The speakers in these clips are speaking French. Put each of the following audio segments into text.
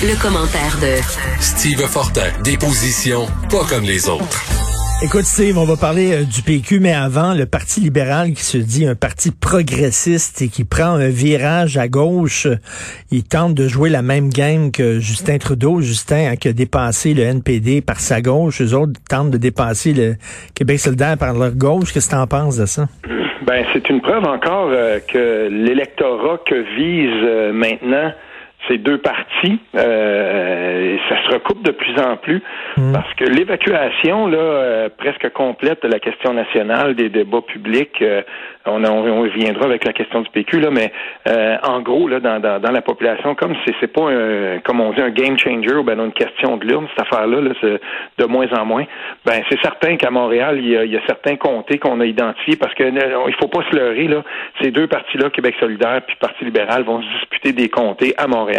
Le commentaire de Steve Fortin, des positions pas comme les autres. Écoute, Steve, on va parler euh, du PQ, mais avant, le Parti libéral qui se dit un parti progressiste et qui prend un virage à gauche, il tente de jouer la même game que Justin Trudeau. Justin qui a dépassé le NPD par sa gauche. Les autres tentent de dépasser le Québec solidaire par leur gauche. Qu'est-ce que tu en penses de ça? Ben, c'est une preuve encore euh, que l'électorat que vise euh, maintenant ces deux partis, euh, ça se recoupe de plus en plus hmm. parce que l'évacuation là euh, presque complète de la question nationale des débats publics, euh, on, on, reviendra avec la question du PQ là, mais en gros là dans, dans, la population, comme c'est c'est pas un, comme on dit un game changer ou ben une question de l'urne cette affaire là, de moins en moins. Ben c'est certain qu'à Montréal il y, a, il y, a, certains comtés qu'on a identifiés parce que il faut pas se leurrer là, ces deux partis là, Québec solidaire puis Parti libéral vont se disputer des comtés à Montréal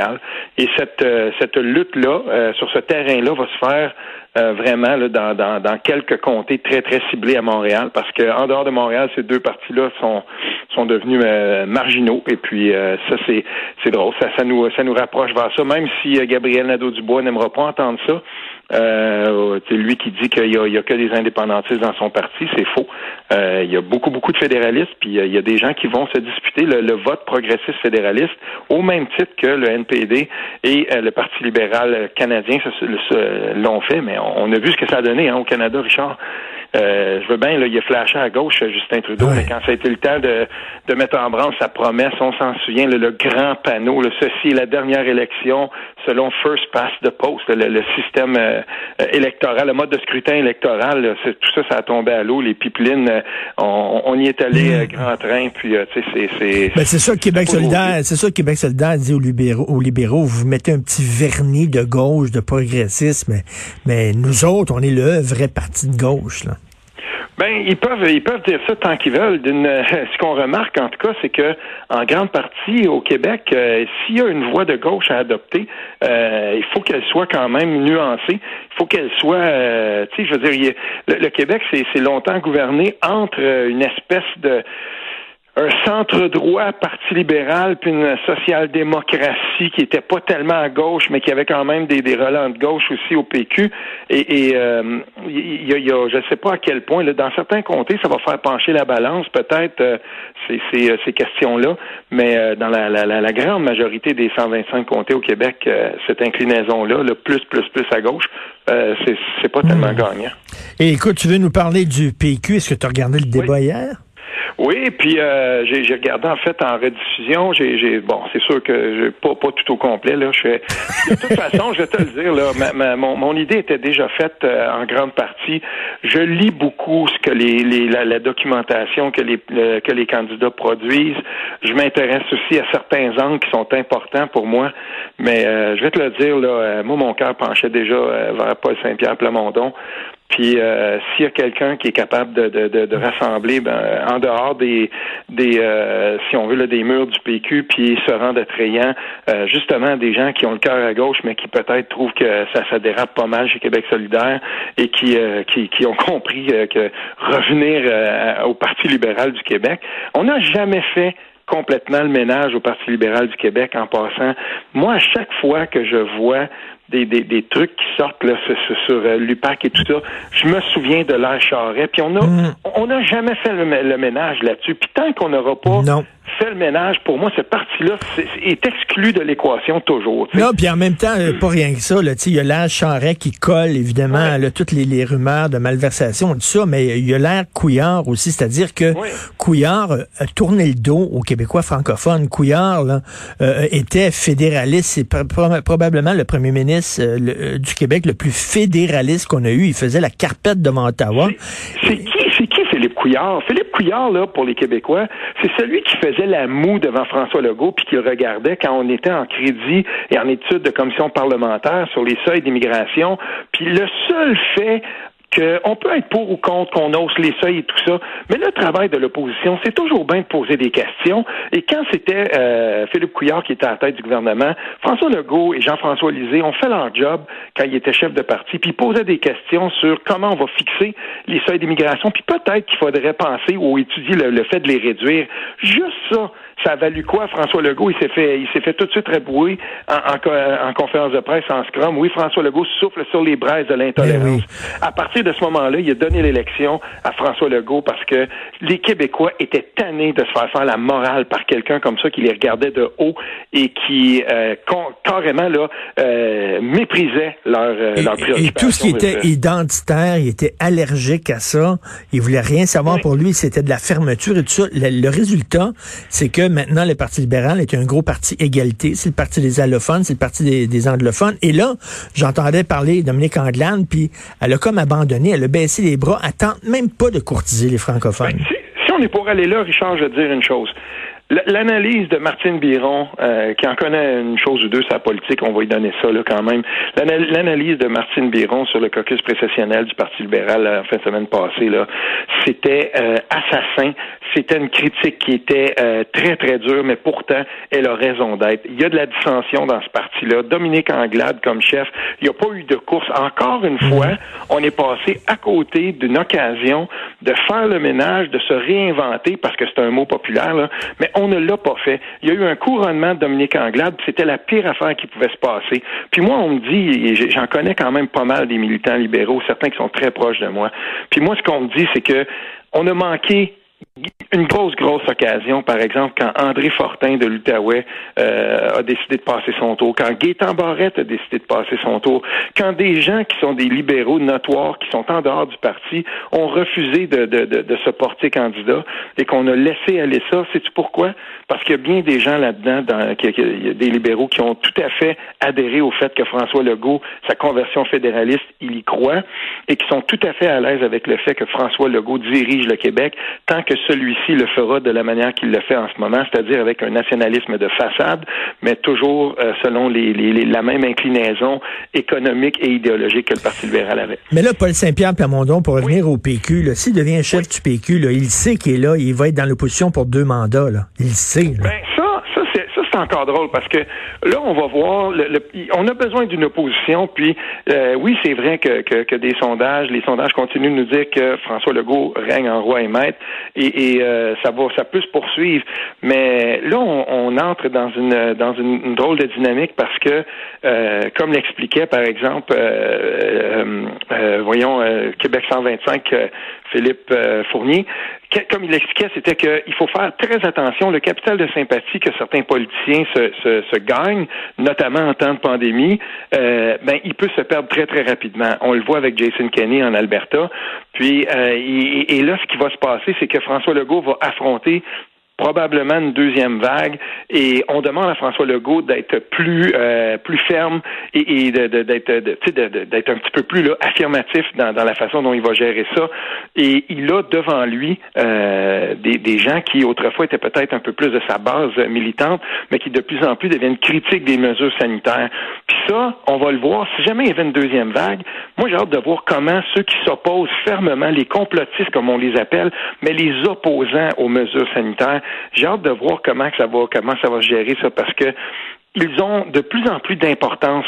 et cette, euh, cette lutte-là, euh, sur ce terrain-là, va se faire euh, vraiment dans, dans, dans, quelques comtés très, très ciblés à Montréal, parce qu'en dehors de Montréal, ces deux parties-là sont, sont devenus marginaux. Et puis ça, c'est, c'est drôle. Ça, ça, nous, ça nous rapproche vers ça, même si Gabriel Nadeau-Dubois n'aimera pas entendre ça. Euh, c'est lui qui dit qu'il y, a, que des indépendantistes dans son parti, c'est faux. Euh, il y a beaucoup, beaucoup de fédéralistes, puis euh, il y a des gens qui vont se disputer le, vote progressiste fédéraliste au même titre que le NPD et le Parti libéral canadien l'ont fait, mais on, a vu ce que ça a donné hein, au Canada, Richard. Euh, je veux bien, là, il a flashé à gauche Justin Trudeau, mais quand ça a été le temps de, de mettre en branle sa promesse, on s'en souvient, le, grand panneau, le, ceci est la dernière élection selon First Past the Post, le, système euh, électoral, le mode de scrutin électoral, tout ça, ça a tombé à l'eau, les pipelines, euh, on, y est allé mm. grand train, puis tu sais, c'est... C'est ben, c'est ça Québec solidaire, c'est ça Québec solidaire dit aux libéraux, aux libéraux, vous mettez un petit vernis de gauche, de progressisme, mais, mais nous autres, on est le vrai parti de gauche, là. Ben, ils peuvent, ils peuvent dire ça tant qu'ils veulent. ce qu'on remarque en tout cas, c'est que en grande partie au Québec, euh, s'il y a une voie de gauche à adopter, euh, il faut qu'elle soit quand même nuancée. Il faut qu'elle soit, euh, tu sais, je veux dire, le, Québec, c'est longtemps gouverné entre une espèce de un centre-droit, parti libéral, puis une social-démocratie qui était pas tellement à gauche, mais qui avait quand même des, des relents de gauche aussi au PQ. Et, et euh, y, y, a, je ne sais pas à quel point, là, dans certains comtés, ça va faire pencher la balance, peut-être euh, ces, ces, euh, ces questions-là, mais euh, dans la, la, la, grande majorité des 125 comtés au Québec, cette inclinaison-là, le plus, plus, plus à gauche, c'est, c'est pas tellement hmm. gagnant. Et écoute, tu veux nous parler du PQ? Est-ce que tu as regardé le débat hier? Oui, puis euh, j'ai regardé en fait en rediffusion. J'ai bon, c'est sûr que j'ai pas pas tout au complet là. Je fais de toute façon, je vais te le dire là. Ma, mon, mon, idée était déjà faite euh, en grande partie. Je lis beaucoup ce que les, les la, documentation que les que les candidats produisent. Je m'intéresse aussi à certains angles qui sont importants pour moi. Mais euh, je vais te le dire là. Euh, moi, mon cœur penchait déjà vers Paul Saint-Pierre Plamondon. Puis euh, s'il y a quelqu'un qui est capable de, de, de, de rassembler ben, en dehors des, des euh, si on veut, là, des murs du PQ, puis se rendre attrayant, euh, justement des gens qui ont le cœur à gauche, mais qui peut-être trouvent que ça, ça dérape pas mal chez Québec solidaire et qui, qui, qui, ont compris que revenir au Parti libéral du Québec, on n'a jamais fait complètement le ménage au Parti libéral du Québec en passant. Moi, à chaque fois que je vois des, des, des trucs qui sortent là, sur, sur, euh, l'UPAC et tout ça. Je me souviens de l'air Charret, puis on a mm. on n'a jamais fait le, le ménage là-dessus. Puis tant qu'on n'aura pas non fait le ménage, pour moi, cette partie-là est, exclue de l'équation toujours. Non, puis en même temps, euh, pas rien que ça. Il y a l'air Charret qui colle, évidemment, toutes les, rumeurs de malversation, tout ça, mais il y a l'air Couillard aussi, c'est-à-dire que Couillard a tourné le dos aux Québécois francophones. Couillard là, euh, était fédéraliste, c'est probablement le premier ministre euh, du Québec le plus fédéraliste qu'on a eu. Il faisait la carpette devant Ottawa. C'est Philippe Couillard, là, pour les Québécois, c'est celui qui faisait la moue devant François Legault puis qui le regardait quand on était en crédit et en études de commission parlementaire sur les seuils d'immigration. Puis le seul fait qu'on peut être pour ou contre, qu'on hausse les seuils et tout ça, mais le travail de l'opposition, c'est toujours bien de poser des questions. Et quand c'était euh, Philippe Couillard qui était à la tête du gouvernement, François Legault et Jean-François Lisée ont fait leur job quand ils étaient chefs de parti, puis ils posaient des questions sur comment on va fixer les seuils d'immigration, puis peut-être qu'il faudrait penser ou étudier le fait de les réduire. Juste ça, ça a valu quoi, François Legault? Il s'est fait, il s'est fait tout de suite rebouer en, conférence de presse en scrum. Oui, François Legault souffle sur les braises de l'intolérance. Eh à partir de ce moment-là, il a donné l'élection à François Legault parce que les Québécois étaient tannés de se faire faire la morale par quelqu'un comme ça qui les regardait de haut et qui euh, carrément là euh, méprisait leur, euh, et, Et tout ce qui était identitaire, il était allergique à ça. Il voulait rien savoir pour lui. C'était de la fermeture et tout ça. le résultat, c'est que maintenant, le Parti libéral est un gros parti égalité. C'est le parti des allophones, c'est le parti des, anglophones. Et là, j'entendais parler Dominique Anglade, puis elle a comme abandonné, elle a baissé les bras, elle tente même pas de courtiser les francophones. Ben, si, on est pour aller là, Richard, je veux dire une chose. L'analyse de Martine Biron, euh, qui en connaît une chose ou deux sa politique, on va lui donner ça là quand même. L'analyse de Martine Biron sur le caucus précessionnel du Parti libéral la fin de semaine passée, là, c'était euh, assassin. C'était une critique qui était euh, très très dure, mais pourtant elle a raison d'être. Il y a de la dissension dans ce parti-là. Dominique Anglade comme chef, il n'y a pas eu de course. Encore une fois, mhm. on est passé à côté d'une occasion de faire le ménage, de se réinventer, parce que c'est un mot populaire, là, mais on ne l'a pas fait. Il y a eu un couronnement de Dominique Anglade, c'était la pire affaire qui pouvait se passer. Puis moi, on me dit, et j'en connais quand même pas mal des militants libéraux, certains qui sont très proches de moi. Puis moi, ce qu'on me dit, c'est que on a manqué une grosse, grosse occasion, par exemple, quand André Fortin de l'Outaouais euh, a décidé de passer son tour, quand Gaétan Barrette a décidé de passer son tour, quand des gens qui sont des libéraux notoires, qui sont en dehors du parti, ont refusé de, de, de, se porter candidat et qu'on a laissé aller ça. Sais-tu pourquoi? Parce qu'il y a bien des gens là-dedans, des libéraux qui ont tout à fait adhéré au fait que François Legault, sa conversion fédéraliste, il y croit, et qui sont tout à fait à l'aise avec le fait que François Legault dirige le Québec tant que celui-ci le fera de la manière qu'il le fait en ce moment, c'est-à-dire avec un nationalisme de façade, mais toujours euh, selon les, la même inclinaison économique et idéologique que le Parti libéral avait. Mais là, Paul Saint-Pierre Plamondon, pour revenir au PQ, s'il devient chef du PQ, là, il sait qu'il est là, il va être dans l'opposition pour deux mandats. Là. Il sait. Ben, encore drôle parce que là, on va voir, le, on a besoin d'une opposition. Puis, euh, oui, c'est vrai que, que, des sondages, les sondages continuent de nous dire que François Legault règne en roi et maître, et, et euh, ça va, ça peut se poursuivre. Mais là, on, entre dans une dans une, drôle de dynamique parce que, euh, comme l'expliquait par exemple, voyons, Québec 125, Philippe Fournier, comme il l'expliquait, c'était qu'il faut faire très attention. Le capital de sympathie que certains politiciens se, se, se gagnent, notamment en temps de pandémie, euh, ben il peut se perdre très très rapidement. On le voit avec Jason Kenney en Alberta. Puis euh, et, et, là, ce qui va se passer, c'est que François Legault va affronter probablement une deuxième vague. Et on demande à François Legault d'être plus euh, plus ferme et, et d'être d'être un petit peu plus là, affirmatif dans, dans, la façon dont il va gérer ça. Et il a devant lui euh, des, des gens qui autrefois étaient peut-être un peu plus de sa base militante mais qui de plus en plus deviennent critiques des mesures sanitaires. Puis ça on va le voir. Si jamais il y avait une deuxième vague moi j'ai hâte de voir comment ceux qui s'opposent fermement les complotistes comme on les appelle mais les opposants aux mesures sanitaires j'ai hâte de voir comment ça va, comment ça va gérer ça parce que ils ont de plus en plus d'importance.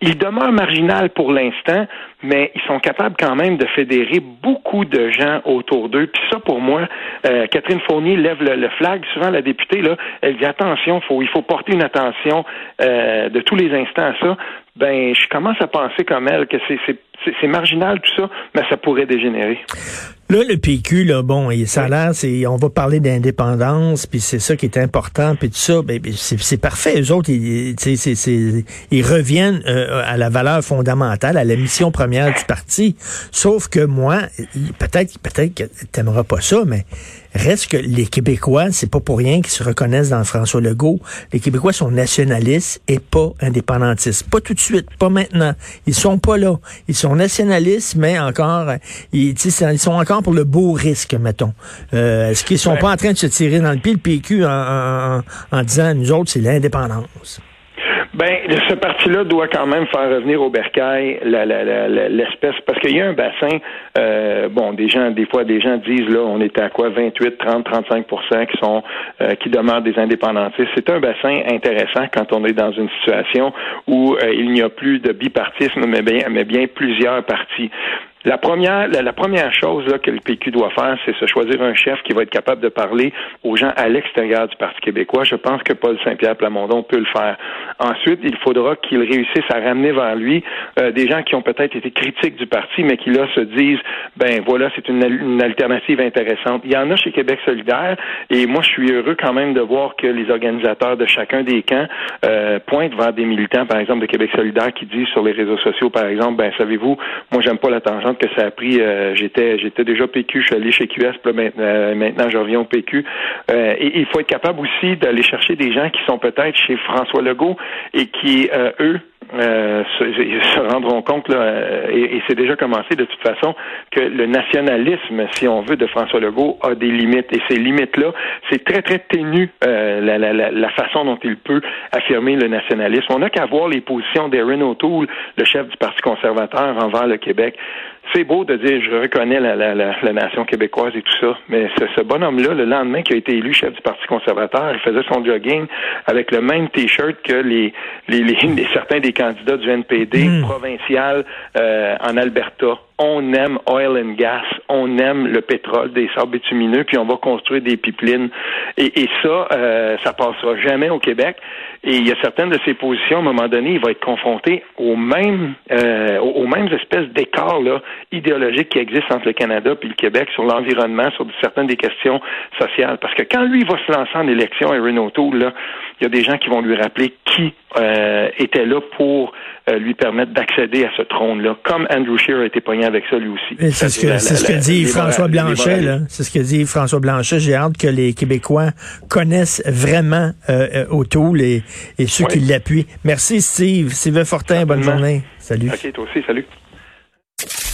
Ils demeurent marginal pour l'instant, mais ils sont capables quand même de fédérer beaucoup de gens autour d'eux. Puis ça, pour moi, euh, Catherine Fournier lève le, flag. Souvent, la députée, là, elle dit attention, faut, il faut porter une attention euh, de tous les instants à ça. Ben, je commence à penser comme elle que c'est marginal tout ça, mais ça pourrait dégénérer. Là, le PQ, là, bon, ça a l'air, c'est, on va parler d'indépendance, puis c'est ça qui est important, puis tout ça, ben, ben c'est parfait. Eux autres, ils, ils reviennent euh, à la valeur fondamentale, à la mission première du parti. Sauf que moi, peut-être, peut-être que t'aimeras pas ça, mais Reste que les Québécois, c'est pas pour rien qu'ils se reconnaissent dans François Legault. Les Québécois sont nationalistes et pas indépendantistes. Pas tout de suite, pas maintenant. Ils sont pas là. Ils sont nationalistes, mais encore, ils, ils sont encore pour le beau risque, mettons. Euh, Est-ce qu'ils sont pas en train de se tirer dans le pied le PQ en, en, en disant, nous autres, c'est l'indépendance? Ben, ce parti-là doit quand même faire revenir au bercail l'espèce, parce qu'il y a un bassin, euh, bon, des gens, des fois, des gens disent, là, on était à quoi, 28, 30, 35% qui sont, euh, qui demeurent des indépendantistes. C'est un bassin intéressant quand on est dans une situation où euh, il n'y a plus de bipartisme, mais bien, mais bien plusieurs partis. La première, la, première chose là, que le PQ doit faire, c'est se choisir un chef qui va être capable de parler aux gens à l'extérieur du Parti québécois. Je pense que Paul Saint-Pierre Plamondon peut le faire. Ensuite, il faudra qu'il réussisse à ramener vers lui euh, des gens qui ont peut-être été critiques du parti, mais qui là se disent, ben voilà, c'est une, une, alternative intéressante. Il y en a chez Québec solidaire, et moi je suis heureux quand même de voir que les organisateurs de chacun des camps euh, pointent vers des militants, par exemple de Québec solidaire, qui disent sur les réseaux sociaux, par exemple, ben savez-vous, moi j'aime pas la tangente que ça a pris. Euh, j'étais j'étais déjà PQ, je suis allé chez QS, puis maintenant, euh, maintenant je reviens au PQ. Euh, et il faut être capable aussi d'aller chercher des gens qui sont peut-être chez François Legault et qui, eux, euh, se, rendront compte, là, et, et c'est déjà commencé de toute façon, que le nationalisme, si on veut, de François Legault a des limites. Et ces limites-là, c'est très, très ténu euh, la, la, la, façon dont il peut affirmer le nationalisme. On n'a qu'à voir les positions d'Erin O'Toole, le chef du Parti conservateur envers le Québec. C'est beau de dire je reconnais la, la, la, nation québécoise et tout ça, mais ce, ce bonhomme-là, le lendemain qui a été élu chef du Parti conservateur, il faisait son jogging avec le même T-shirt que les, les, les, certains des candidats du NPD hmm. provincial euh, en Alberta. On aime oil and gas, on aime le pétrole, des sables bitumineux, puis on va construire des pipelines. Et, et ça, euh, ça passera jamais au Québec. Et il y a certaines de ces positions, à un moment donné, il va être confronté aux mêmes, euh, aux mêmes espèces d'écarts là, idéologiques qui existent entre le Canada et le Québec sur l'environnement, sur certaines des questions sociales. Parce que quand lui va se lancer en élection, Erin O'Toole, là, il y a des gens qui vont lui rappeler qui euh, était là pour euh, lui permettre d'accéder à ce trône-là, comme Andrew Scheer a été pogné avec ça lui aussi. C'est ce que, ce que dit François Blanchet. C'est ce que dit François Blanchet. J'ai hâte que les Québécois connaissent vraiment euh, O'Toole et, et ceux qui l'appuient. Merci Steve. Sylvain Fortin, bonne journée. Salut. OK, toi aussi, salut.